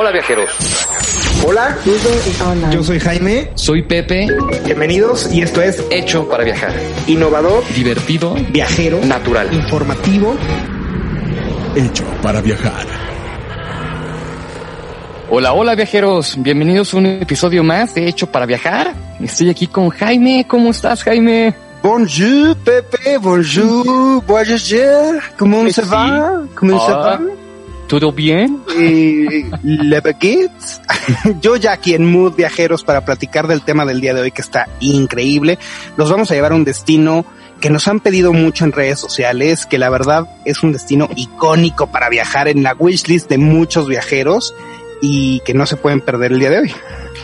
Hola viajeros. Hola, yo soy Jaime. Soy Pepe. Bienvenidos y esto es Hecho para viajar. Innovador, Divertido. viajero, Natural. informativo. Hecho para viajar. Hola, hola viajeros. Bienvenidos a un episodio más de Hecho para viajar. Estoy aquí con Jaime. ¿Cómo estás, Jaime? Bonjour, Pepe. Bonjour, voyageur. ¿Cómo se va? ¿Cómo se Ah. va? ¿Todo bien? Eh, le. Yo ya aquí en Mood Viajeros para platicar del tema del día de hoy que está increíble. Los vamos a llevar a un destino que nos han pedido mucho en redes sociales, que la verdad es un destino icónico para viajar en la wishlist de muchos viajeros y que no se pueden perder el día de hoy.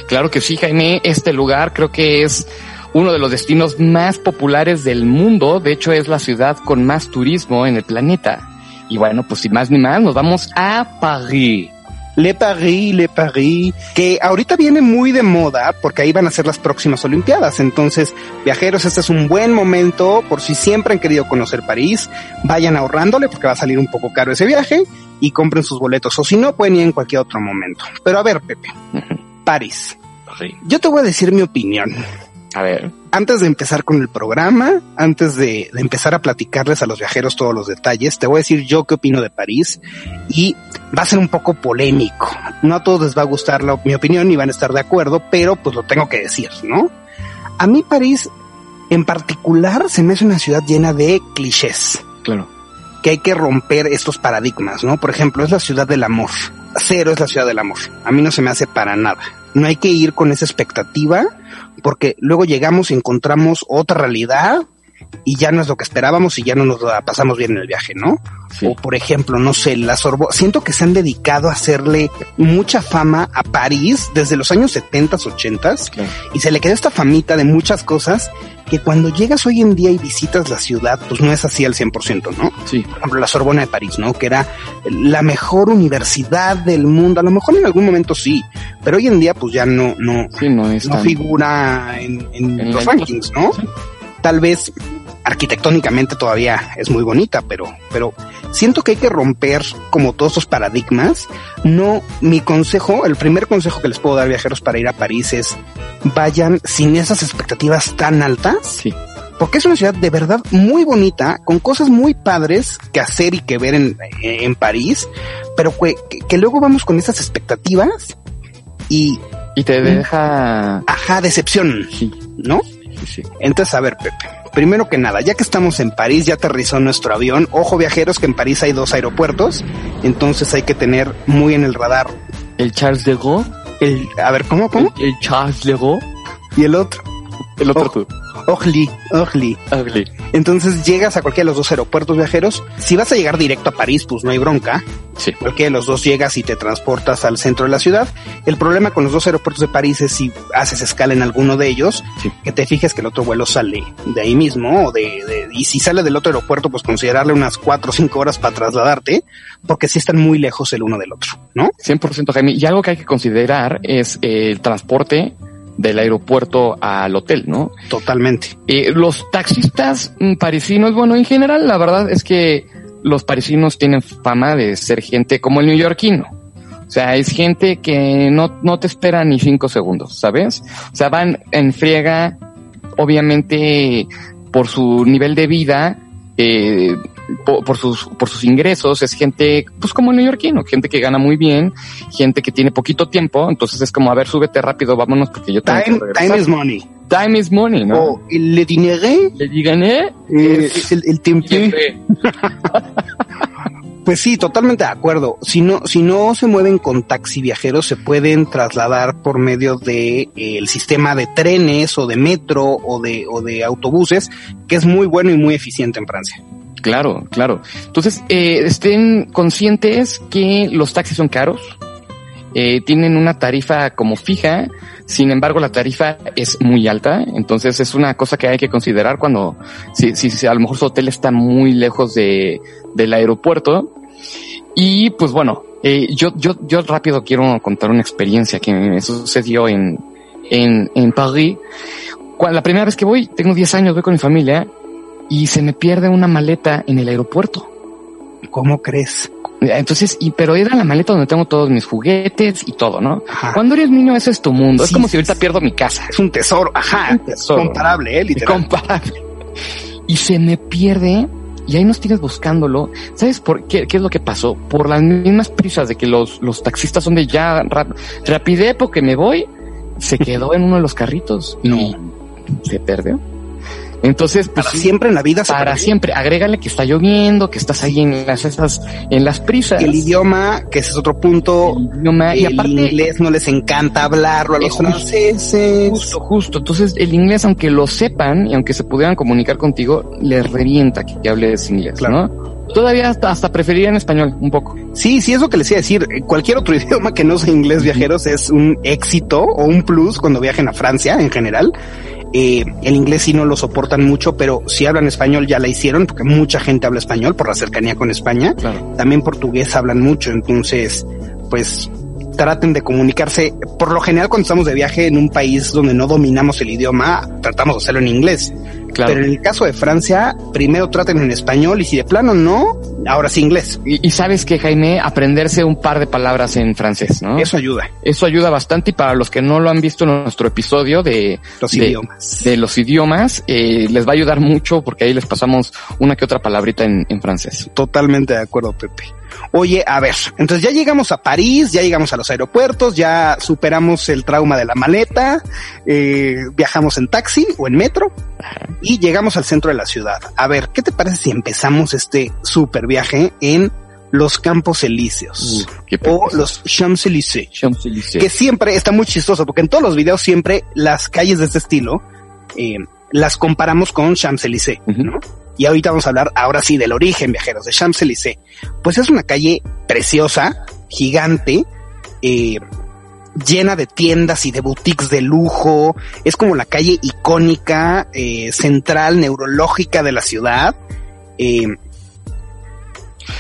Claro que sí, Jaime. Este lugar creo que es uno de los destinos más populares del mundo. De hecho, es la ciudad con más turismo en el planeta. Y bueno, pues sin más ni más, nos vamos a París. Le Paris, Le Paris, que ahorita viene muy de moda porque ahí van a ser las próximas Olimpiadas. Entonces, viajeros, este es un buen momento por si siempre han querido conocer París, vayan ahorrándole porque va a salir un poco caro ese viaje y compren sus boletos. O si no, pueden ir en cualquier otro momento. Pero a ver, Pepe, París. París. Yo te voy a decir mi opinión. A ver. Antes de empezar con el programa, antes de, de empezar a platicarles a los viajeros todos los detalles, te voy a decir yo qué opino de París y va a ser un poco polémico. No a todos les va a gustar la- mi opinión y van a estar de acuerdo, pero pues lo tengo que decir, ¿no? A mí París en particular se me hace una ciudad llena de clichés Claro. que hay que romper estos paradigmas, ¿no? Por ejemplo, es la ciudad del amor. Cero es la ciudad del amor. A mí no se me hace para nada. No hay que ir con esa expectativa porque luego llegamos y encontramos otra realidad y ya no es lo que esperábamos y ya no nos la pasamos bien en el viaje, ¿no? Sí. O por ejemplo, no sé, la Sorbonne. Siento que se han dedicado a hacerle mucha fama a París desde los años 70, 80 Claro. y se le quedó esta famita de muchas cosas que cuando llegas hoy en día y visitas la ciudad, pues no es así al 100%, ¿no? Sí. por ejemplo, la Sorbona de París, ¿no? Que era la mejor universidad del mundo. A lo mejor en algún momento sí, pero hoy en día pues ya no, no, Sí, no figura en, en En los rankings, ¿no? Tal vez arquitectónicamente todavía es muy bonita, pero, pero siento que hay que romper como todos estos paradigmas. No, mi consejo, el primer consejo que les puedo dar viajeros para ir a París es vayan sin esas expectativas tan altas Sí. porque es una ciudad de verdad muy bonita, con cosas muy padres que hacer y que ver en, en París, pero que luego vamos con esas expectativas y, Y te deja... ajá, decepción, Sí, ¿no? Sí, sí. Entonces, a ver, Pepe, primero que nada, ya que estamos en París, ya aterrizó nuestro avión, ojo viajeros que en París hay dos aeropuertos, entonces hay que tener muy en el radar El Charles de Gaulle. el, a ver, ¿cómo, cómo? El, el Charles de Gaulle. Y el otro, El otro tú. Orly, Orly. Ugly. Entonces llegas a cualquiera de los dos aeropuertos viajeros. Si vas a llegar directo a París, pues no hay bronca. Sí. Cualquiera de los dos llegas y te transportas al centro de la ciudad. El problema con los dos aeropuertos de París es si haces escala en alguno de ellos, Sí. que te fijes que el otro vuelo sale de ahí mismo, o de, de- y si sale del otro aeropuerto, pues considerarle unas cuatro o cinco horas para trasladarte, porque sí están muy lejos el uno del otro, ¿no? 100% Jaime. Y algo que hay que considerar es el transporte del aeropuerto al hotel, ¿no? Totalmente. Eh, los taxistas mm, parisinos, bueno, en general, la verdad es que los parisinos tienen fama de ser gente como el neoyorquino. O sea, es gente que no, no te espera ni cinco segundos, ¿sabes? O sea, van en friega, obviamente, por su nivel de vida, eh, por, por sus, por sus ingresos, es gente, pues como neoyorquino, gente que gana muy bien, gente que tiene poquito tiempo, entonces es como, a ver, súbete rápido, vámonos, porque yo tengo Time, que time is money. Time is money, ¿no? O le dinero, Le digan, eh, eh, el, el tiempo. Pues sí, totalmente de acuerdo. Si no, si no se mueven con taxi viajeros, se pueden trasladar por medio de eh, el sistema de trenes o de metro o de, o de autobuses, que es muy bueno y muy eficiente en Francia. Claro, claro. Entonces, eh, estén conscientes que los taxis son caros eh, tienen una tarifa como fija, sin embargo la tarifa es muy alta, entonces es una cosa que hay que considerar cuando, si, si, si a lo mejor su hotel está muy lejos de, del aeropuerto. Y pues bueno, eh, yo, yo, yo rápido quiero contar una experiencia que me sucedió en, en, en París. La primera vez que voy, tengo 10 años, voy con mi familia y se me pierde una maleta en el aeropuerto. ¿Cómo crees? Entonces, y, pero era la maleta donde tengo todos mis juguetes y todo, ¿no? Ajá. Cuando eres niño, eso es tu mundo. es como si ahorita pierdo mi casa. Es un tesoro, ajá, Un tesoro. comparable, eh, literal. Comparable. Y se me pierde y ahí nos tienes buscándolo. ¿Sabes por qué? ¿Qué es lo que pasó? Por las mismas prisas de que los, los taxistas son de ya rap, rapidez porque me voy, se quedó en uno de los carritos y se perdió. Entonces, pues Para sí, siempre en la vida para siempre. Agrégale que está lloviendo, que estás ahí en las esas, en las prisas. El idioma, que ese es otro punto, El idioma, y el aparte, inglés no les encanta hablarlo a los Justo. franceses. Justo, justo. Entonces, el inglés, aunque lo sepan y aunque se pudieran comunicar contigo, les revienta que, que hables inglés, Claro. ¿no? Todavía hasta, hasta preferiría en español, un poco. Sí, sí, es lo que les iba a decir. Cualquier otro idioma que no sea inglés viajeros es un éxito o un plus cuando viajen a Francia en general. Eh, el inglés sí no lo soportan mucho, pero si hablan español ya la hicieron, porque mucha gente habla español por la cercanía con España. Claro. También portugués hablan mucho, entonces, pues traten de comunicarse. Por lo general, cuando estamos de viaje en un país donde no dominamos el idioma, tratamos de hacerlo en inglés. Claro. Pero en el caso de Francia, primero traten en español y si de plano no, ahora sí inglés. Y, y sabes que, Jaime, aprenderse un par de palabras en francés, ¿no? Eso ayuda. Eso ayuda bastante y para los que no lo han visto en nuestro episodio de Los de- idiomas. de los idiomas, eh, les va a ayudar mucho porque ahí les pasamos una que otra palabrita en, en francés. Totalmente de acuerdo, Pepe. Oye, a ver, entonces ya llegamos a París, ya llegamos a los aeropuertos, ya superamos el trauma de la maleta, eh, viajamos en taxi o en metro y llegamos al centro de la ciudad. A ver, ¿qué te parece si empezamos este super viaje en los Campos Elíseos o los Champs-Élysées? Que siempre está muy chistoso porque en todos los videos siempre las calles de este estilo eh, las comparamos con Champs-Élysées. Y ahorita vamos a hablar ahora sí del origen, viajeros, de Champs-Élysées. Pues es una calle preciosa, gigante, eh, llena de tiendas y de boutiques de lujo. Es como la calle icónica, eh, central, neurológica de la ciudad. Eh,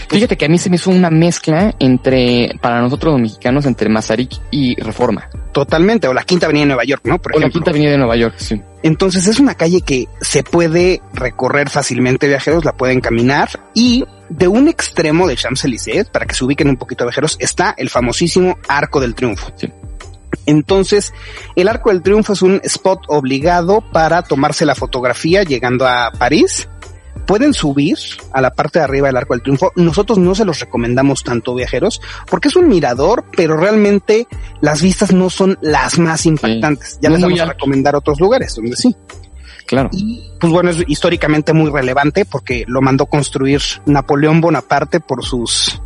Fíjate que a mí se me hizo una mezcla entre, para nosotros los mexicanos, entre Mazarik y Reforma. totalmente, o la Quinta Avenida de Nueva York, ¿no? Por O la. Quinta Avenida de Nueva York, sí. Entonces es una calle que se puede recorrer fácilmente viajeros, la pueden caminar y de un extremo de Champs-Élysées, para que se ubiquen un poquito viajeros, está el famosísimo Arco del Triunfo. Sí. Entonces, el Arco del Triunfo es un spot obligado para tomarse la fotografía llegando a París. Pueden subir a la parte de arriba del Arco del Triunfo. Nosotros no se los recomendamos tanto viajeros porque es un mirador, pero realmente las vistas no son las más impactantes. Ya No les vamos a recomendar otros lugares donde sí. Claro. Y pues bueno, es históricamente muy relevante porque lo mandó construir Napoleón Bonaparte por sus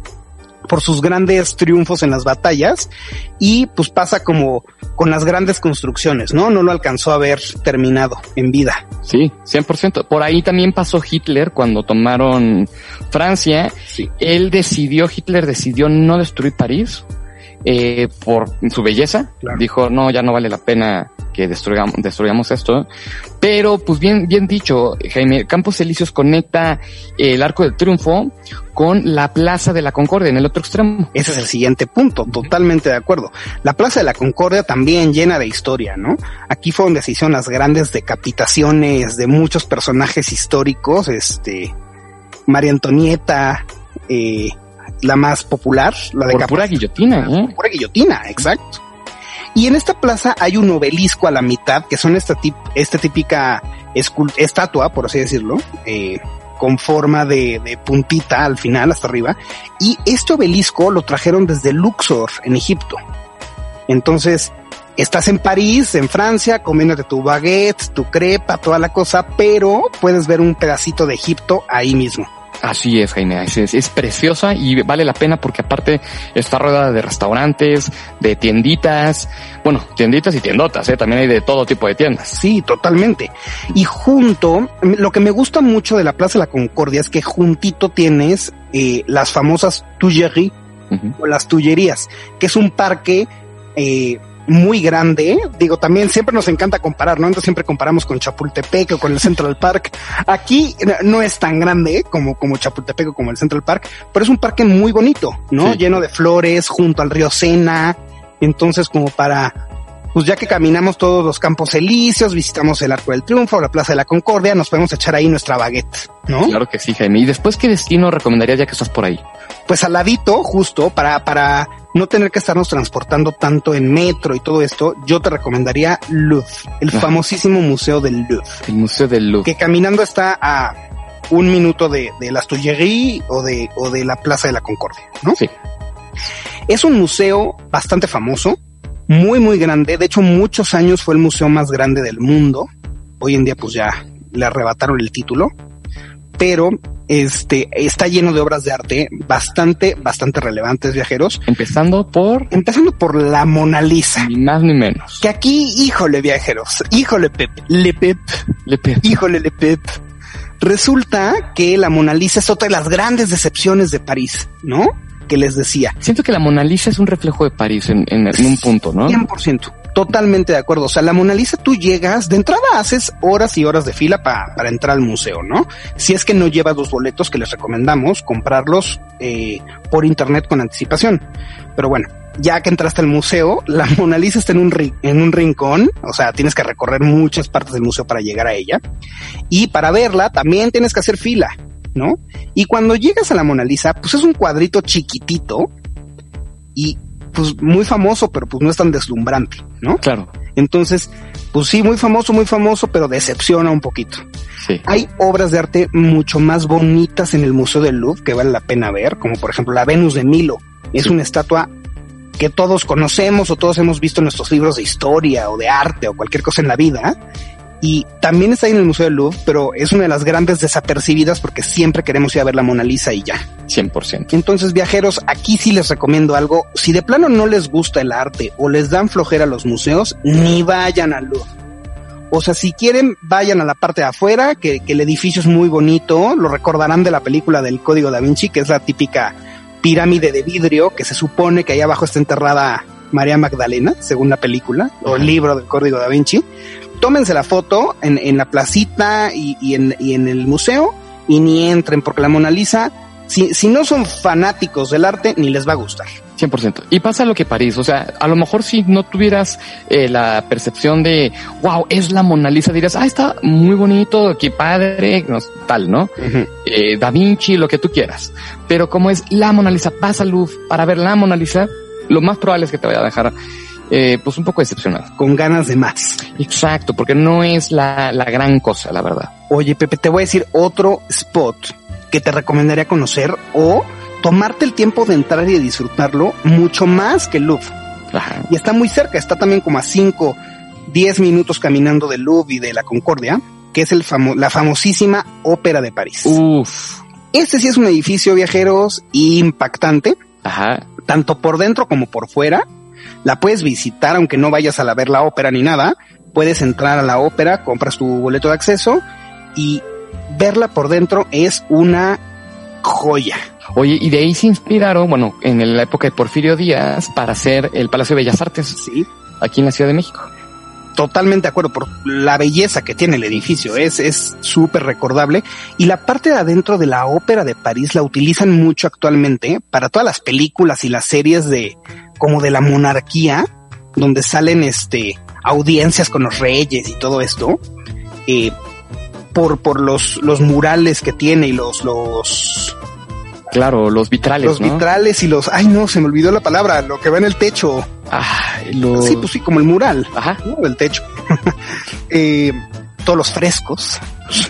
por sus grandes triunfos en las batallas y pues pasa como con las grandes construcciones, ¿no? No lo alcanzó a ver terminado en vida. Sí, 100%. Por ahí también pasó Hitler cuando tomaron Francia. Sí. Él decidió, Hitler decidió no destruir París eh, por su belleza. Claro. Dijo, no, ya no vale la pena que destruyamos, destruyamos esto. Pero, pues bien, bien dicho, Jaime, Campos Elíseos conecta el Arco del Triunfo con la Plaza de la Concordia en el otro extremo. Ese es el siguiente punto, totalmente de acuerdo. La Plaza de la Concordia también llena de historia, ¿no? Aquí fue donde se hicieron las grandes decapitaciones de muchos personajes históricos, este, María Antonieta, eh, la más popular, la de Por pura guillotina, ¿eh? pura guillotina, exacto. Y en esta plaza hay un obelisco a la mitad, que son esta, tip, esta típica estatua, por así decirlo, eh, con forma de, de puntita al final, hasta arriba. Y este obelisco lo trajeron desde Luxor, en Egipto. Entonces, estás en París, en Francia, comiéndote tu baguette, tu crepa, toda la cosa, pero puedes ver un pedacito de Egipto ahí mismo. Así es, Jaime, es, es preciosa y vale la pena porque aparte está rodeada de restaurantes, de tienditas, bueno, tienditas y tiendotas, ¿eh? también hay de todo tipo de tiendas. Sí, totalmente. Y junto, lo que me gusta mucho de la Plaza de la Concordia es que juntito tienes eh, las famosas Tuileries, Ujú. o las Tullerías, que es un parque eh, muy grande. Digo, también siempre nos encanta comparar, ¿no? Entonces siempre comparamos con Chapultepec o con el Central Park. Aquí no- es tan grande como, como Chapultepec o como el Central Park, pero es un parque muy bonito, ¿no? Sí. Lleno de flores, junto al río Sena. Entonces, como para, pues ya que caminamos todos los campos elíseos, visitamos el Arco del Triunfo o la Plaza de la Concordia, nos podemos echar ahí nuestra baguette, ¿no? Claro que sí, Jaime. ¿Y después qué destino recomendarías ya que estás por ahí? pues al ladito, justo para, para no tener que estarnos transportando tanto en metro y todo esto, yo te recomendaría Louvre, el Ajá. famosísimo museo del Louvre, El Museo del Louvre. que caminando está a un minuto de, de las Tullerías o de, o de la Plaza de la Concordia, ¿no? Sí. Es un museo bastante famoso, muy, muy grande. De hecho, muchos años fue el museo más grande del mundo. Hoy en día, pues ya le arrebataron el título. Pero este está lleno de obras de arte bastante, bastante relevantes, viajeros. Empezando por Empezando por la Mona Lisa. ni más ni menos. Que aquí, híjole, viajeros, híjole, Pep, le Pep, Le pe- híjole, le Pep. Resulta que la Mona Lisa es otra de las grandes decepciones de París, ¿no? Que les decía. Siento que la Mona Lisa es un reflejo de París en, en- en un punto, ¿no? 100%. Totalmente de acuerdo. O sea, la Mona Lisa tú llegas, de entrada haces horas y horas de fila pa- para entrar al museo, ¿no? Si es que no llevas los boletos que les recomendamos, comprarlos eh, por internet con anticipación. Pero bueno, ya que entraste al museo, la Mona Lisa está en un, ri- en un rincón, o sea, tienes que recorrer muchas partes del museo para llegar a ella. Y para verla también tienes que hacer fila, ¿no? Y cuando llegas a la Mona Lisa, pues es un cuadrito chiquitito y pues muy famoso, pero pues no es tan deslumbrante, ¿no? Claro. Entonces, pues sí, muy famoso, muy famoso, pero decepciona un poquito. Sí. Hay obras de arte mucho más bonitas en el Museo del Louvre que vale la pena ver, como por ejemplo la Venus de Milo. Es Sí. una estatua que todos conocemos o todos hemos visto en nuestros libros de historia o de arte o cualquier cosa en la vida. Y también está ahí en el Museo del Louvre, pero es una de las grandes desapercibidas porque siempre queremos ir a ver la Mona Lisa y ya. 100%. Entonces, viajeros, aquí sí les recomiendo algo. Si de plano no les gusta el arte o les dan flojera los museos, ni vayan al Louvre. O sea, si quieren, vayan a la parte de afuera, que, que el edificio es muy bonito. Lo recordarán de la película del Código da Vinci, que es la típica pirámide de vidrio, que se supone que ahí abajo está enterrada María Magdalena, según la película, o el libro del Código da Vinci. Tómense la foto en, en la placita y, y en, y en el museo y ni entren, porque la Mona Lisa si, si no son fanáticos del arte, ni les va a gustar. 100%. Y pasa lo que París, o sea, a lo mejor si no tuvieras eh, la percepción de, wow, es la Mona Lisa, dirías, ah, está muy bonito, qué padre, no, tal, ¿no? Eh, da Vinci, lo que tú quieras. Pero como es la Mona Lisa, pasa luz para ver la Mona Lisa, lo más probable es que te vaya a dejar, eh, pues un poco decepcionado. Con ganas de más. Exacto, porque no es la, la gran cosa, la verdad. Oye, Pepe, te voy a decir otro spot que te recomendaría conocer o tomarte el tiempo de entrar y de disfrutarlo mucho más que el Louvre. Ajá. Y está muy cerca, está también como a 5, 10 minutos caminando del Louvre y de la Concordia, que es el famo la famosísima Ópera de París. Uf. Este sí es un edificio viajeros impactante, Ajá. tanto por dentro como por fuera. La puedes visitar aunque no vayas a la ver la ópera ni nada. Puedes entrar a la ópera, compras tu boleto de acceso y verla por dentro es una joya. Oye, y de ahí se inspiraron, bueno, en la época de Porfirio Díaz para hacer el Palacio de Bellas Artes Sí, aquí en la Ciudad de México. totalmente de acuerdo por la belleza que tiene el edificio. Es, es súper recordable. Y la parte de adentro de la ópera de París la utilizan mucho actualmente para todas las películas y las series de, como de la monarquía, donde salen este, audiencias con los reyes y todo esto. Eh, por, por los, los murales que tiene y los, los, Claro, los vitrales, los ¿no? vitrales y los, ay no, se me olvidó la palabra, lo que va en el techo. Ah, los... Sí, pues sí, como el mural. Ajá. ¿no? del techo. Eh, todos los frescos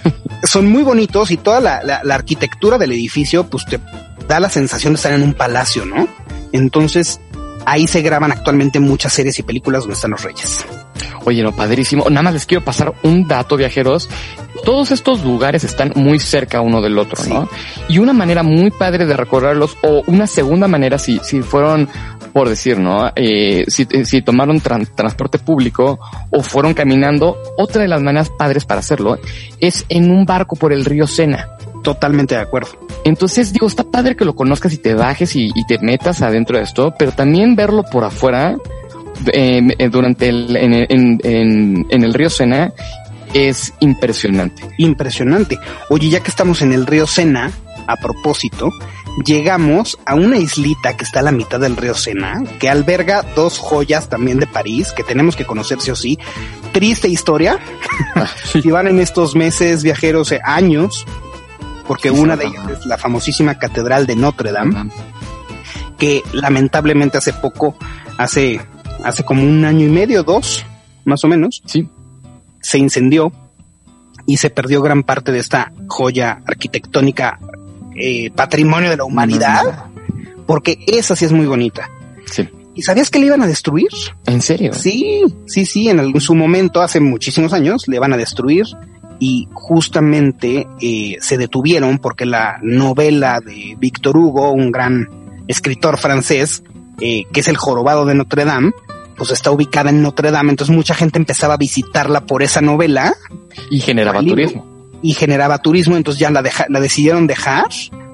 son muy bonitos y toda la, la- la arquitectura del edificio pues te da la sensación de estar en un palacio, ¿no? Entonces ahí se graban actualmente muchas series y películas donde están los reyes. Oye, no, padrísimo. Nada más les quiero pasar un dato, viajeros. Todos estos lugares están muy cerca uno del otro, Sí. ¿no? Y una manera muy padre de recorrerlos, o una segunda manera, si, si fueron, por decir, ¿no? Eh, si, si tomaron tran- transporte público o fueron caminando, otra de las maneras padres para hacerlo es en un barco por el río Sena. Totalmente de acuerdo. Entonces digo, está padre que lo conozcas y te bajes y, y te metas adentro de esto, pero también verlo por afuera eh, eh, durante el, en, en, en, en el río Sena es impresionante. Impresionante. Oye, ya que estamos en el río Sena, a propósito, llegamos a una islita que está a la mitad del río Sena, que alberga dos joyas también de París, que tenemos que conocer sí o sí. Triste historia. si van en estos meses viajeros, eh, años, porque una de ellas es la famosísima Catedral de Notre Dame, que lamentablemente hace poco, hace, hace como un año y medio, dos, más o menos, Sí, se incendió y se perdió gran parte de esta joya arquitectónica eh, patrimonio de la humanidad, porque esa sí es muy bonita. sí. ¿Y sabías que le iban a destruir? ¿En serio? Sí, sí, sí, en, algún- su momento, hace muchísimos años, le van a destruir y justamente eh, se detuvieron porque la novela de Víctor Hugo, un gran escritor francés, eh, que es El jorobado de Notre Dame, pues está ubicada en Notre Dame, entonces mucha gente empezaba a visitarla por esa novela Y generaba turismo. y generaba turismo, entonces ya la, deja- la decidieron dejar,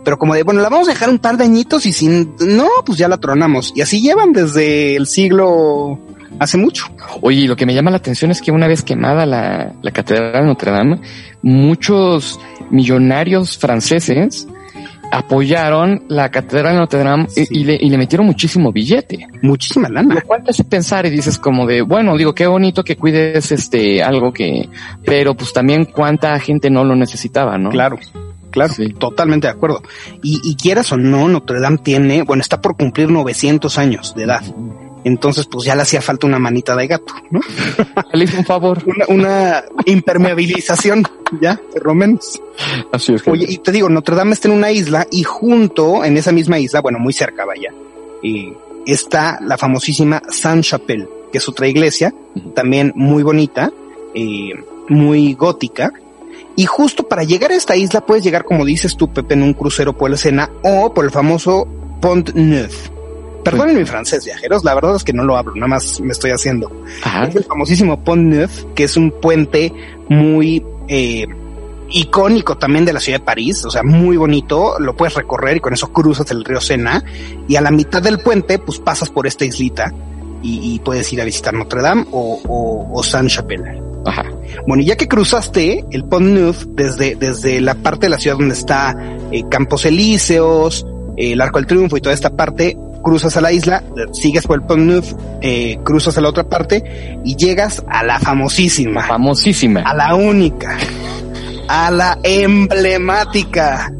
pero como de, bueno, la vamos a dejar un par de añitos y sin, no, pues ya la tronamos. Y así llevan desde el siglo, hace mucho. Oye, y lo que me llama la atención es que una vez quemada la, la Catedral de Notre Dame, muchos millonarios franceses apoyaron la Catedral de Notre Dame y- Sí. y, le, y le metieron muchísimo billete. Muchísima lana. Lo cual te hace pensar y dices como de, bueno, digo, qué bonito que cuides este algo que, pero pues también cuánta gente no lo necesitaba, ¿no? Claro, claro, Sí. totalmente de acuerdo. Y, y quieras o no, Notre Dame tiene, bueno, está por cumplir 900 años de edad. Entonces, pues ya le hacía falta una manita de gato, ¿no? Le hizo un favor. Una, una impermeabilización, ya, por lo menos. Así es. que- Oye, y te digo, Notre Dame está en una isla y junto, en esa misma isla, bueno, muy cerca, vaya, está la famosísima Saint-Chapelle, que es otra iglesia, también muy bonita, eh, muy gótica. Y justo para llegar a esta isla puedes llegar, como dices tú, Pepe, en un crucero por el Sena o por el famoso Pont Neuf. Perdonen mi francés, viajeros, la verdad es que no lo hablo, nada más me estoy haciendo. Ajá. Es el famosísimo Pont Neuf, que es un puente muy eh, icónico también de la ciudad de París, o sea, muy bonito, lo puedes recorrer y con eso cruzas el río Sena y a la mitad del puente pues pasas por esta islita y, y puedes ir a visitar Notre Dame o, o, o Saint-Chapelle. Ajá. Bueno, y ya que cruzaste el Pont Neuf desde, desde la parte de la ciudad donde está eh, Campos Elíseos, eh, el Arco del Triunfo y toda esta parte, cruzas a la isla, sigues por el Pont Neuf, eh, cruzas a la otra parte y llegas a la famosísima, Famosísima. a la única, a la emblemática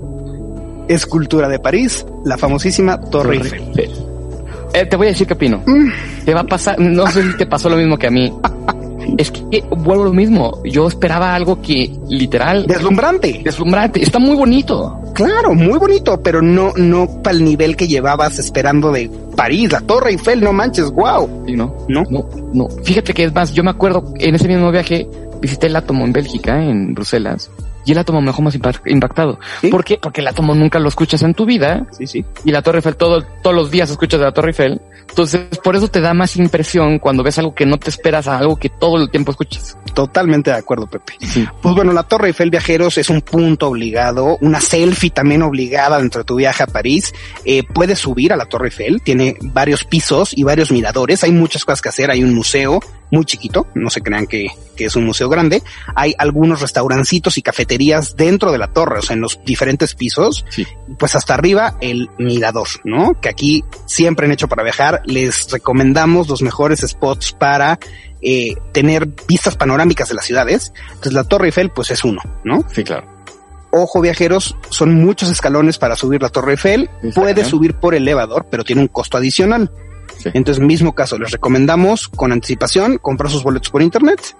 escultura de París, la famosísima Torre Eiffel. Eh, te voy a decir qué opino. Te va a pasar, no sé si te pasó lo mismo que a mí. Es que vuelvo a lo mismo. Yo esperaba algo que literal Deslumbrante. deslumbrante. Está muy bonito. Claro, muy bonito, pero no, no para el nivel que llevabas esperando de París, la Torre Eiffel, no manches, wow. ¿Sí, no? No. No, no. Fíjate que es más, yo me acuerdo en ese mismo viaje visité el átomo en Bélgica, en Bruselas, y el átomo me dejó más impact- impactado. ¿Sí? ¿Por qué? Porque el átomo nunca lo escuchas en tu vida Sí, sí. y la Torre Eiffel todo, todos los días escuchas de la Torre Eiffel. Entonces, por eso te da más impresión cuando ves algo que no te esperas a algo que todo el tiempo escuchas. Totalmente de acuerdo, Pepe. Sí. Pues bueno, la Torre Eiffel Viajeros es un punto obligado, una selfie también obligada dentro de tu viaje a París. Eh, puedes subir a la Torre Eiffel, tiene varios pisos y varios miradores, hay muchas cosas que hacer, hay un museo muy chiquito, no se crean que, que es un museo grande, hay algunos restaurancitos y cafeterías dentro de la torre, o sea, en los diferentes pisos, Sí. pues hasta arriba el mirador, ¿no? Que aquí siempre en Hecho para Viajar les recomendamos los mejores spots para eh, tener vistas panorámicas de las ciudades. Entonces la Torre Eiffel pues es uno, ¿no? Sí, claro. Ojo viajeros, son muchos escalones para subir la Torre Eiffel. Puedes subir por elevador, pero tiene un costo adicional. Sí. Entonces, mismo caso, les recomendamos con anticipación comprar sus boletos por internet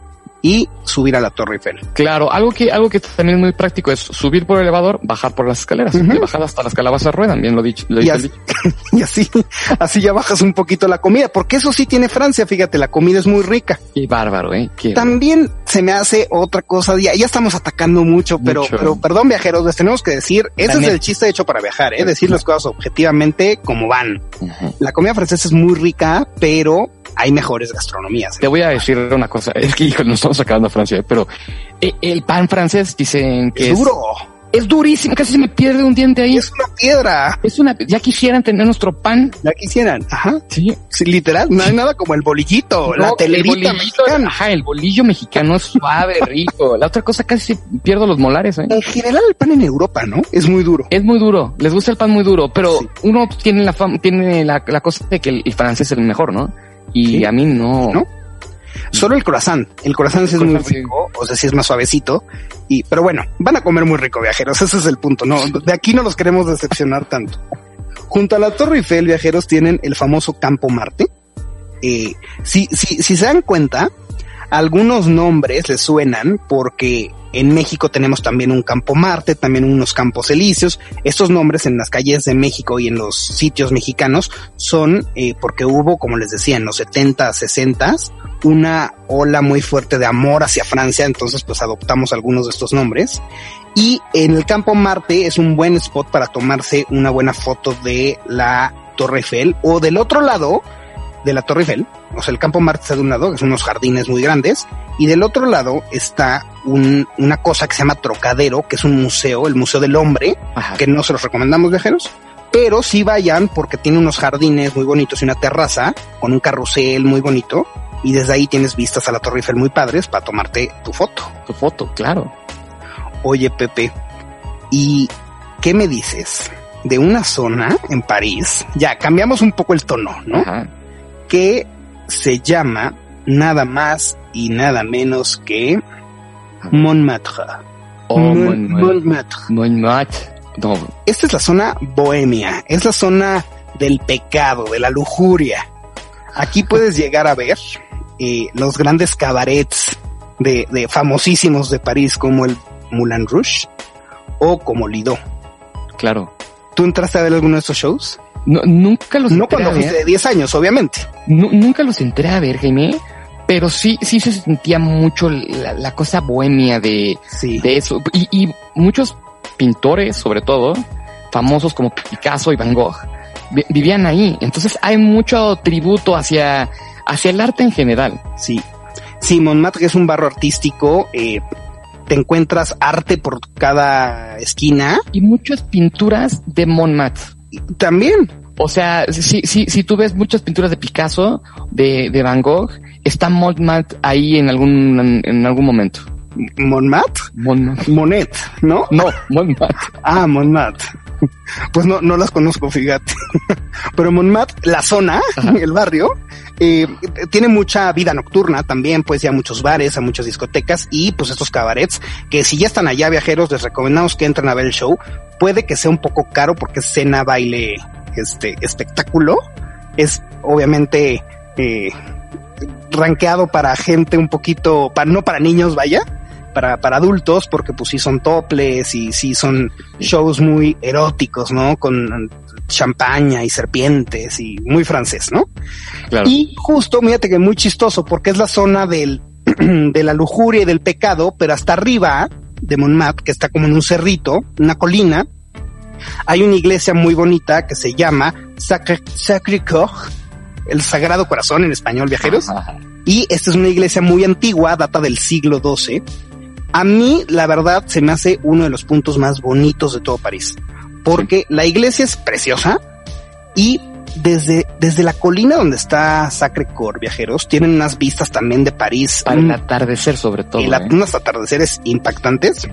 y subir a la Torre Eiffel. Claro, algo que, algo que también es muy práctico es subir por el elevador, bajar por las escaleras. De bajada hasta las calabazas ruedan, bien lo dicho. Lo Y así, dicho. y así, así ya bajas un poquito la comida, porque eso sí tiene Francia, fíjate, la comida es muy rica. Qué bárbaro, eh. Qué También se me hace otra cosa, ya, ya estamos atacando mucho, pero, Mucho. pero perdón viajeros, les tenemos que decir, ese También. es el chiste hecho para viajar, eh, decir las cosas objetivamente como van. La comida francesa es muy rica, pero hay mejores gastronomías. Te voy a decir una cosa, es que hijo, nos estamos sacando a Francia, eh, pero eh, el pan francés dicen que Es es, duro. Es durísimo, casi se me pierde un diente ahí. Es una piedra. Es una, ya quisieran tener nuestro pan. Ya quisieran. Ajá. Sí. Sí, literal, no hay nada como el bolillito, la telerita el mexicana. Ajá, el bolillo mexicano es suave, rico. La otra cosa casi pierdo los molares, ¿eh? En general el pan en Europa, ¿no? Es muy duro. Es muy duro, les gusta el pan muy duro, pero Sí. uno tiene la fam- tiene la, la cosa de que el, el francés es el mejor, ¿no? Y Sí. a mí no. ¿No? Solo el croissant. El croissant sí es muy rico, o sea, sí es más suavecito. Y, pero bueno, van a comer muy rico, viajeros. Ese es el punto. No, de aquí no los queremos decepcionar tanto. Junto a la Torre Eiffel, viajeros tienen el famoso Campo Marte. Eh, si, si, si se dan cuenta, algunos nombres les suenan porque en México tenemos también un Campo Marte, también unos Campos Elíseos. Estos nombres en las calles de México y en los sitios mexicanos son eh, porque hubo, como les decía, en los 70, 60 una ola muy fuerte de amor hacia Francia, entonces pues adoptamos algunos de estos nombres. Y en el Campo Marte es un buen spot para tomarse una buena foto de la Torre Eiffel o del otro lado de la Torre Eiffel. O sea, el Campo Marte está de un lado, que son unos jardines muy grandes, y del otro lado está un, una cosa que se llama Trocadero, que es un museo, el Museo del Hombre, Ajá. que no se los recomendamos viajeros, pero sí vayan porque tiene unos jardines muy bonitos y una terraza con un carrusel muy bonito y desde ahí tienes vistas a la Torre Eiffel muy padres para tomarte tu foto. Tu foto, claro. Oye Pepe, ¿y qué me dices de una zona en París? Ya cambiamos un poco el tono, ¿no? Ajá. Que se llama nada más y nada menos que Montmartre. Oh, Mon- Mon- Mon- Montmartre. Montmartre. No, Esta es la zona bohemia, es la zona del pecado, de la lujuria. Aquí puedes llegar a ver eh, los grandes cabarets de, de famosísimos de París como el Moulin Rouge o como Lido. claro. ¿Tú entraste a ver alguno de estos shows? No, nunca los No cuando fuiste de 10 años, obviamente. Nu- nunca los entré a ver, Jaime, pero sí, sí se sentía mucho la, la cosa bohemia de, Sí. de eso. Y, y muchos pintores, sobre todo, famosos como Picasso y Van Gogh, vi- vivían ahí. Entonces hay mucho tributo hacia, hacia el arte en general. Sí. Sí, Montmartre es un barro artístico. eh, te encuentras arte por cada esquina. Y muchas pinturas de Montmartre. También O sea, si, si, si tú ves muchas pinturas de Picasso, de, de Van Gogh, está Montmartre ahí en algún, en algún momento. Montmartre, Montmartre. Monet, ¿no? No, Montmartre. Ah, Montmartre. Pues no, no las conozco, fíjate. Pero Montmartre, la zona, Ajá. el barrio, eh, tiene mucha vida nocturna también, pues ya muchos bares, a muchas discotecas y pues estos cabarets que si ya están allá viajeros les recomendamos que entren a ver el show. Puede que sea un poco caro porque es cena, baile, este espectáculo. Es obviamente eh, rankeado para gente un poquito, para, no para niños, vaya, para, para adultos, porque pues sí son toples y sí son shows muy eróticos, ¿no? Con champaña y serpientes y muy francés, ¿no? Claro. Y justo, fíjate que muy chistoso, porque es la zona del, de la lujuria y del pecado, pero hasta arriba de Montmartre, que está como en un cerrito, una colina, hay una iglesia muy bonita que se llama Sacré, Sacré-Cœur, el Sagrado Corazón en español, viajeros. Ajá. Y esta es una iglesia muy antigua, data del siglo XII. A mí, la verdad, se me hace uno de los puntos más bonitos de todo París. Porque la iglesia es preciosa y desde, desde la colina donde está Sacré Cœur, viajeros, tienen unas vistas también de París. Para el mm, atardecer, sobre todo. y la- ¿eh? unos atardeceres impactantes.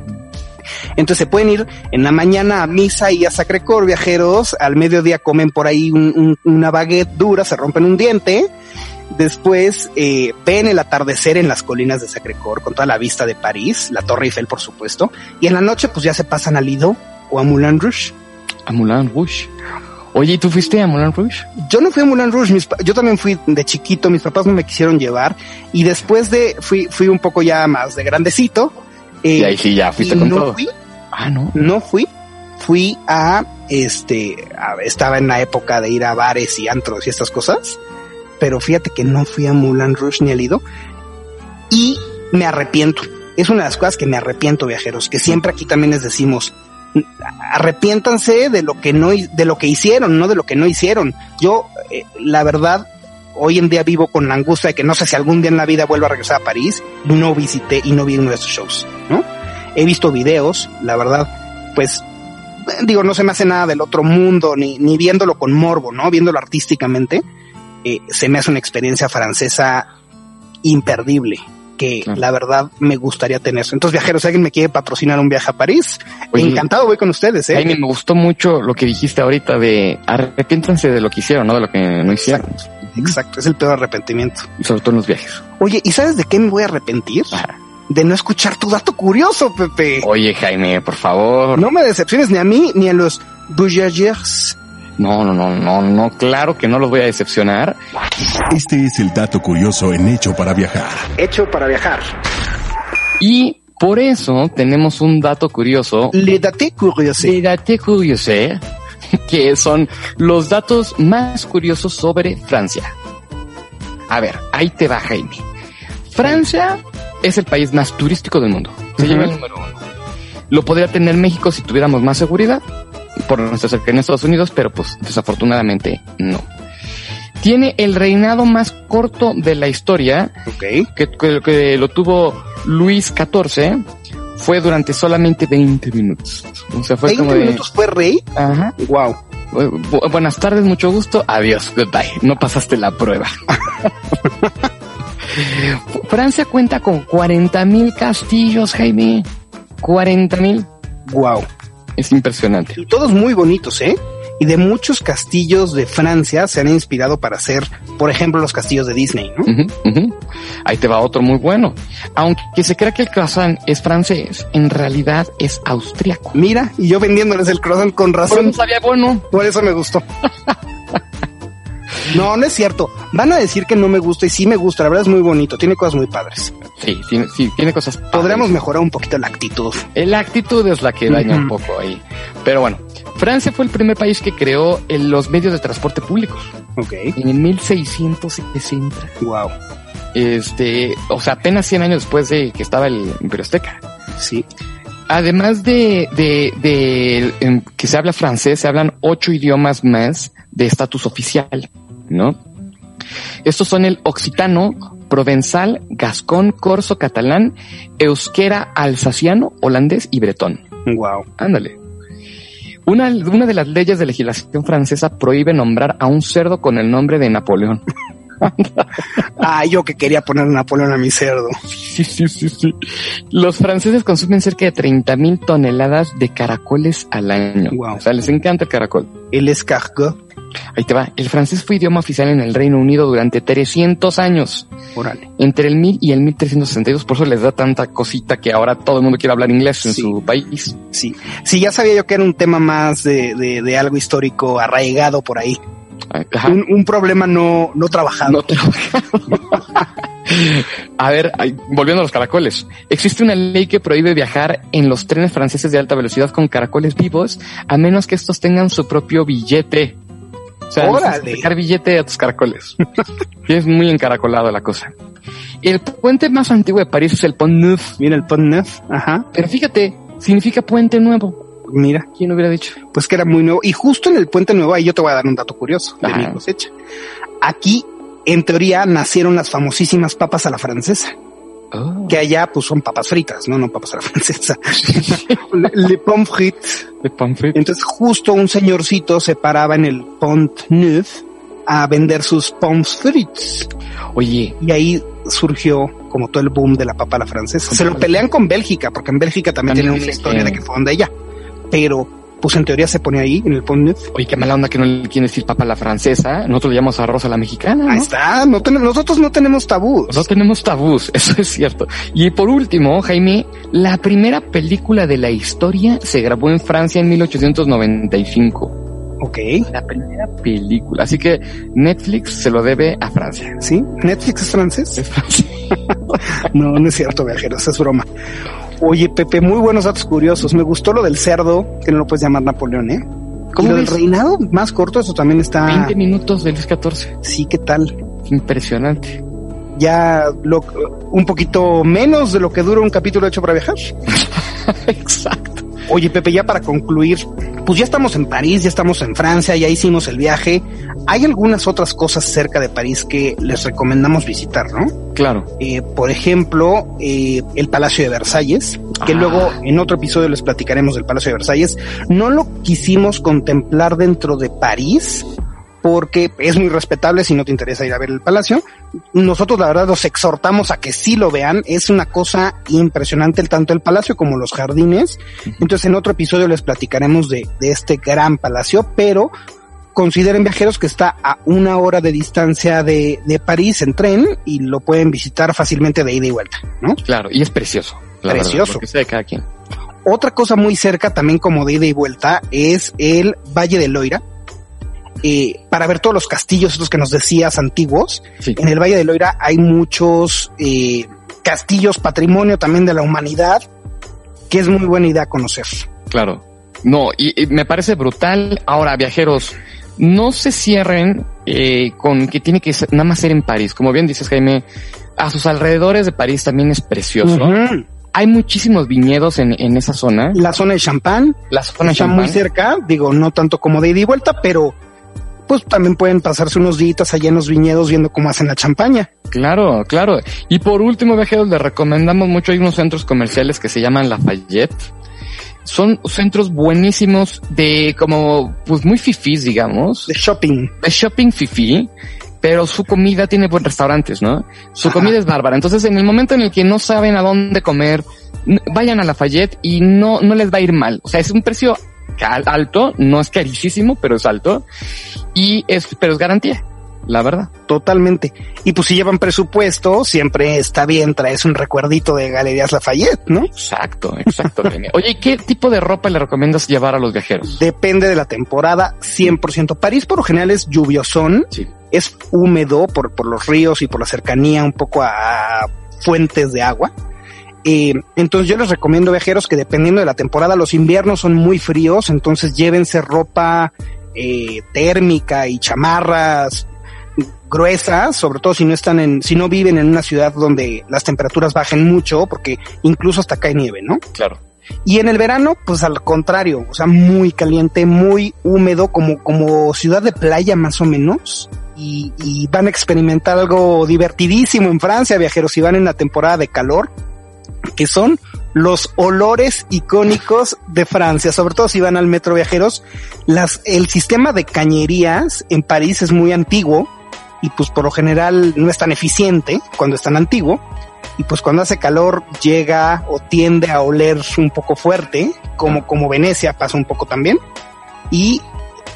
Entonces se pueden ir en la mañana a misa y a Sacré Cœur, viajeros. Al mediodía comen por ahí un- un- una baguette dura, se rompen un diente. Después eh, ven el atardecer en las colinas de Sacré Cœur con toda la vista de París, la Torre Eiffel, por supuesto. Y en la noche, pues ya se pasan a Lido o a Moulin Rouge. A Moulin Rouge. Oye, ¿y tú fuiste a Moulin Rouge? Yo no fui a Moulin Rouge, mis yo también fui de chiquito, mis papás no me quisieron llevar y después de fui fui un poco ya más de grandecito. eh, Y ahí sí, ya fuiste con no todo. fui, Ah, no. no fui, fui a este, a- estaba en la época de ir a bares y antros y estas cosas, pero fíjate que no fui a Moulin Rouge ni a Lido y me arrepiento. Es una de las cosas que me arrepiento, viajeros, que siempre aquí también les decimos, arrepiéntanse de lo que no, de lo que hicieron, no de lo que no hicieron. Yo, eh, la verdad, hoy en día vivo con la angustia de que no sé si algún día en la vida vuelvo a regresar a París no visité y no vi uno de esos shows, ¿no? He visto videos, la verdad, pues, digo, no se me hace nada del otro mundo, ni, ni viéndolo con morbo, ¿no? Viéndolo artísticamente, eh, se me hace una experiencia francesa imperdible que la verdad me gustaría tener. Entonces, viajeros, si alguien me quiere patrocinar un viaje a París, Oye, encantado voy con ustedes, ¿eh? Jaime, me gustó mucho lo que dijiste ahorita de arrepiéntanse de lo que hicieron, no de lo que no hicieron. Exacto, es el peor arrepentimiento. Y sobre todo en los viajes. Oye, ¿y sabes de qué me voy a arrepentir? De no escuchar tu dato curioso, Pepe. Oye, Jaime, por favor. No me decepciones ni a mí ni a los Voyagers. No, no, no, no, no, claro que no los voy a decepcionar. Este es el dato curioso en Hecho para Viajar. Hecho para viajar. Y por eso tenemos un dato curioso. Le daté curioso. Le daté curiosé, que son los datos más curiosos sobre Francia. A ver, ahí te va, Jaime. Francia es el país más turístico del mundo. Se lleva el número uno. Lo podría tener México si tuviéramos más seguridad por nuestra cercanía a Estados Unidos, pero pues desafortunadamente no. Tiene el reinado más corto de la historia, Ok. que, que- que lo tuvo Luis XIV, fue durante solamente 20 minutos. O sea, fue 20 como de... minutos fue rey. Ajá. Wow. Bu- bu- buenas tardes, mucho gusto. Adiós, goodbye. No pasaste la prueba. Francia cuenta con 40 mil castillos, Jaime. 40 mil. Wow. Es impresionante. Y todos muy bonitos, ¿eh? Y de muchos castillos de Francia se han inspirado para hacer, por ejemplo, los castillos de Disney, ¿no? Ujú, ujú. Ahí te va otro muy bueno. Aunque se crea que el croissant es francés, en realidad es austriaco. Mira, y yo vendiéndoles el croissant con razón. sabía bueno. Por eso me gustó. No, no es cierto. Van a decir que no me gusta y sí me gusta. La verdad es muy bonito. Tiene cosas muy padres. Sí, tiene, sí, tiene cosas. Podríamos mejorar un poquito la actitud. La actitud es la que daña un poco ahí. Pero bueno, Francia fue el primer país que creó eh, los medios de transporte públicos Ok. en el 1660. Wow. Este, o sea, apenas 100 años después de que estaba el Imperio Azteca. Sí. Además de, de, de em, que se habla francés, se hablan ocho idiomas más de estatus oficial, ¿no? Estos son el occitano, provenzal, gascón, corso, catalán, euskera, alsaciano, holandés y bretón. Wow. Ándale. Una, una de las leyes de legislación francesa prohíbe nombrar a un cerdo con el nombre de Napoleón. Ah, yo que quería poner Napoleón a mi cerdo. Sí, sí, sí, sí. Los franceses consumen cerca de 30 mil toneladas de caracoles al año. Wow. O sea, les encanta el caracol. El escargot. Ahí te va. El francés fue idioma oficial en el Reino Unido durante 300 años. Órale. Entre el 1000 y el 1362. Por eso les da tanta cosita que ahora todo el mundo quiere hablar inglés en Sí. su país. Sí. Sí, ya sabía yo que era un tema más de, de, de algo histórico arraigado por ahí. Un, un problema no, no trabajado. No A ver, volviendo a los caracoles. Existe una ley que prohíbe viajar en los trenes franceses de alta velocidad con caracoles vivos, a menos que estos tengan su propio billete. O sea, ¡Órale! sacar billete a tus caracoles. Es muy encaracolado la cosa. El puente más antiguo de París es el Pont Neuf. Mira el Pont Neuf. Ajá. Pero fíjate, significa puente nuevo. Mira, ¿Quién hubiera dicho? pues que era muy nuevo. Y justo en el Puente Nuevo, ahí yo te voy a dar un dato curioso de Ajá. mi cosecha. Aquí, en teoría, nacieron las famosísimas papas a la francesa. Oh, Que allá, pues son papas fritas, no, no papas a la francesa. le, le pommes frites. de pamphlet. Entonces, justo un señorcito se paraba en el Pont Neuf a vender sus pommes frites. Oye, Y ahí surgió como todo el boom de la papa a la francesa. Se lo pelean con Bélgica, porque en Bélgica también, También tienen una historia que- de que fue donde ella. Pero, pues en teoría se pone ahí, en el Pont Neuf. oye, qué mala onda que no le quieren decir papa la francesa. Nosotros le llamamos arroz a la mexicana, ¿no? Ahí está, no tenemos, nosotros no tenemos tabús. No tenemos tabús, eso es cierto. Y por último, Jaime, la primera película de la historia se grabó en Francia en 1895. Ok, La primera película. Así que Netflix se lo debe a Francia. ¿sí? ¿Netflix es francés? Es Francia. No, no es cierto, viajeros, es broma. Oye, Pepe, muy buenos datos curiosos. Me gustó lo del cerdo, que no lo puedes llamar Napoleón, ¿eh? ¿Cómo y lo del reinado más corto, eso también está... 20 minutos de Luis XIV. Sí, ¿qué tal? Impresionante. Ya lo, un poquito menos de lo que dura un capítulo hecho para viajar. Exacto. Oye, Pepe, ya para concluir, pues ya estamos en París, ya estamos en Francia, ya hicimos el viaje. Hay algunas otras cosas cerca de París que les recomendamos visitar, ¿no? Claro. Eh, por ejemplo, eh, el Palacio de Versalles, que Ah. luego en otro episodio les platicaremos del Palacio de Versalles. No lo quisimos contemplar dentro de París porque es muy respetable si no te interesa ir a ver el palacio. Nosotros la verdad los exhortamos a que sí lo vean. Es una cosa impresionante el tanto el palacio como los jardines. Entonces en otro episodio les platicaremos de, de este gran palacio, pero consideren viajeros que está a una hora de distancia de, de París en tren y lo pueden visitar fácilmente de ida y vuelta, ¿no? Claro, y es precioso. la verdad, Precioso. de cada quien. Otra cosa muy cerca también como de ida y vuelta es el Valle de Loira. Eh, para ver todos los castillos, estos que nos decías antiguos, Sí. en el Valle de Loira hay muchos eh, castillos, patrimonio también de la humanidad, que es muy buena idea conocer. Claro. No, y, y me parece brutal. Ahora, viajeros, no se cierren eh, con que tiene que ser, nada más ser en París. Como bien dices, Jaime, a sus alrededores de París también es precioso. Hay muchísimos viñedos en, en esa zona. La zona de Champán La zona está muy cerca, digo, no tanto como de ida y vuelta, pero pues también pueden pasarse unos días allá en los viñedos viendo cómo hacen la champaña. Claro, claro. Y por último, viajeros, les recomendamos mucho. Hay unos centros comerciales que se llaman Lafayette. Son centros buenísimos de como, pues muy fifís, digamos. De shopping. de shopping fifi, pero su comida tiene buen restaurantes, ¿no? Su Ajá. comida es bárbara. Entonces, en el momento en el que no saben a dónde comer, vayan a Lafayette y no, no les va a ir mal. O sea, es un precio alto, no es carísimo, pero es alto. Y es, pero es garantía, la verdad. Totalmente. Y pues si llevan presupuesto, siempre está bien traes un recuerdito de Galerías Lafayette, ¿no? Exacto, exacto. Oye, ¿y qué tipo de ropa le recomiendas llevar a los viajeros? Depende de la temporada, 100%. París por lo general es lluviosón, Sí. es húmedo por, por los ríos y por la cercanía un poco a fuentes de agua. Eh, entonces yo les recomiendo viajeros que dependiendo de la temporada, los inviernos son muy fríos, entonces llévense ropa eh, térmica y chamarras gruesas, sobre todo si no están en, si no viven en una ciudad donde las temperaturas bajen mucho, porque incluso hasta cae nieve, ¿no? Claro. Y en el verano, pues al contrario, o sea, muy caliente, muy húmedo, como, como ciudad de playa más o menos. Y, y van a experimentar algo divertidísimo en Francia, viajeros, si van en la temporada de calor, que son los olores icónicos de Francia, sobre todo si van al metro viajeros. El sistema de cañerías en París es muy antiguo y pues por lo general no es tan eficiente cuando es tan antiguo y pues cuando hace calor llega o tiende a oler un poco fuerte, como, como Venecia pasa un poco también. Y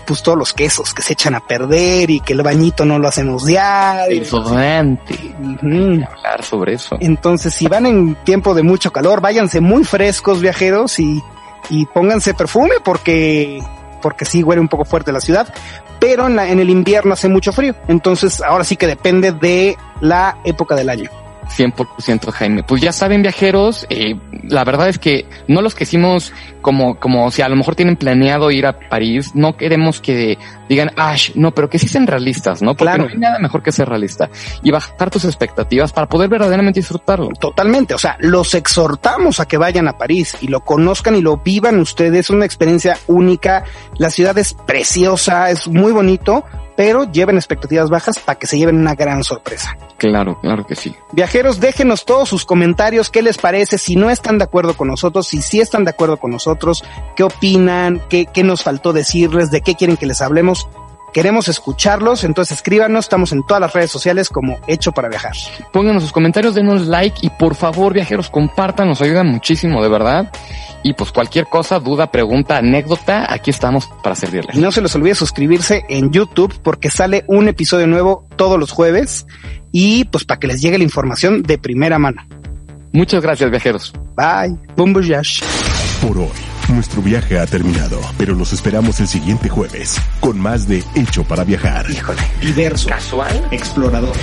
pues todos los quesos que se echan a perder y que el bañito no lo hacemos diario. Desodorante. Ujú. Hablar sobre eso. Entonces, si van en tiempo de mucho calor, váyanse muy frescos viajeros y, y pónganse perfume porque, porque sí huele un poco fuerte la ciudad, pero en, la, en el invierno hace mucho frío. Entonces, ahora sí que depende de la época del año. 100% Jaime. Pues ya saben viajeros, eh, la verdad es que no los que hicimos como, como si a lo mejor tienen planeado ir a París, no queremos que digan, Ash, no, pero que sí sean realistas, ¿no? Porque Claro. no hay nada mejor que ser realista y bajar tus expectativas para poder verdaderamente disfrutarlo. Totalmente, o sea, los exhortamos a que vayan a París y lo conozcan y lo vivan ustedes, es una experiencia única, la ciudad es preciosa, es muy bonito, pero lleven expectativas bajas para que se lleven una gran sorpresa. Claro, claro que sí. Viajeros, déjenos todos sus comentarios, qué les parece, si no están de acuerdo con nosotros, si sí están de acuerdo con nosotros, qué opinan, qué, qué nos faltó decirles, de qué quieren que les hablemos. Queremos escucharlos, entonces escríbanos, estamos en todas las redes sociales como Hecho para Viajar. Pónganos sus comentarios, denos like y por favor viajeros compartan, nos ayudan muchísimo de verdad. Y pues cualquier cosa, duda, pregunta, anécdota, aquí estamos para servirles. Y no se les olvide suscribirse en YouTube porque sale un episodio nuevo todos los jueves y pues para que les llegue la información de primera mano. Muchas gracias viajeros. Bye. Voyage. Por hoy, nuestro viaje ha terminado, pero los esperamos el siguiente jueves con más de Hecho para Viajar. Híjole. Diverso. Casual. Explorador.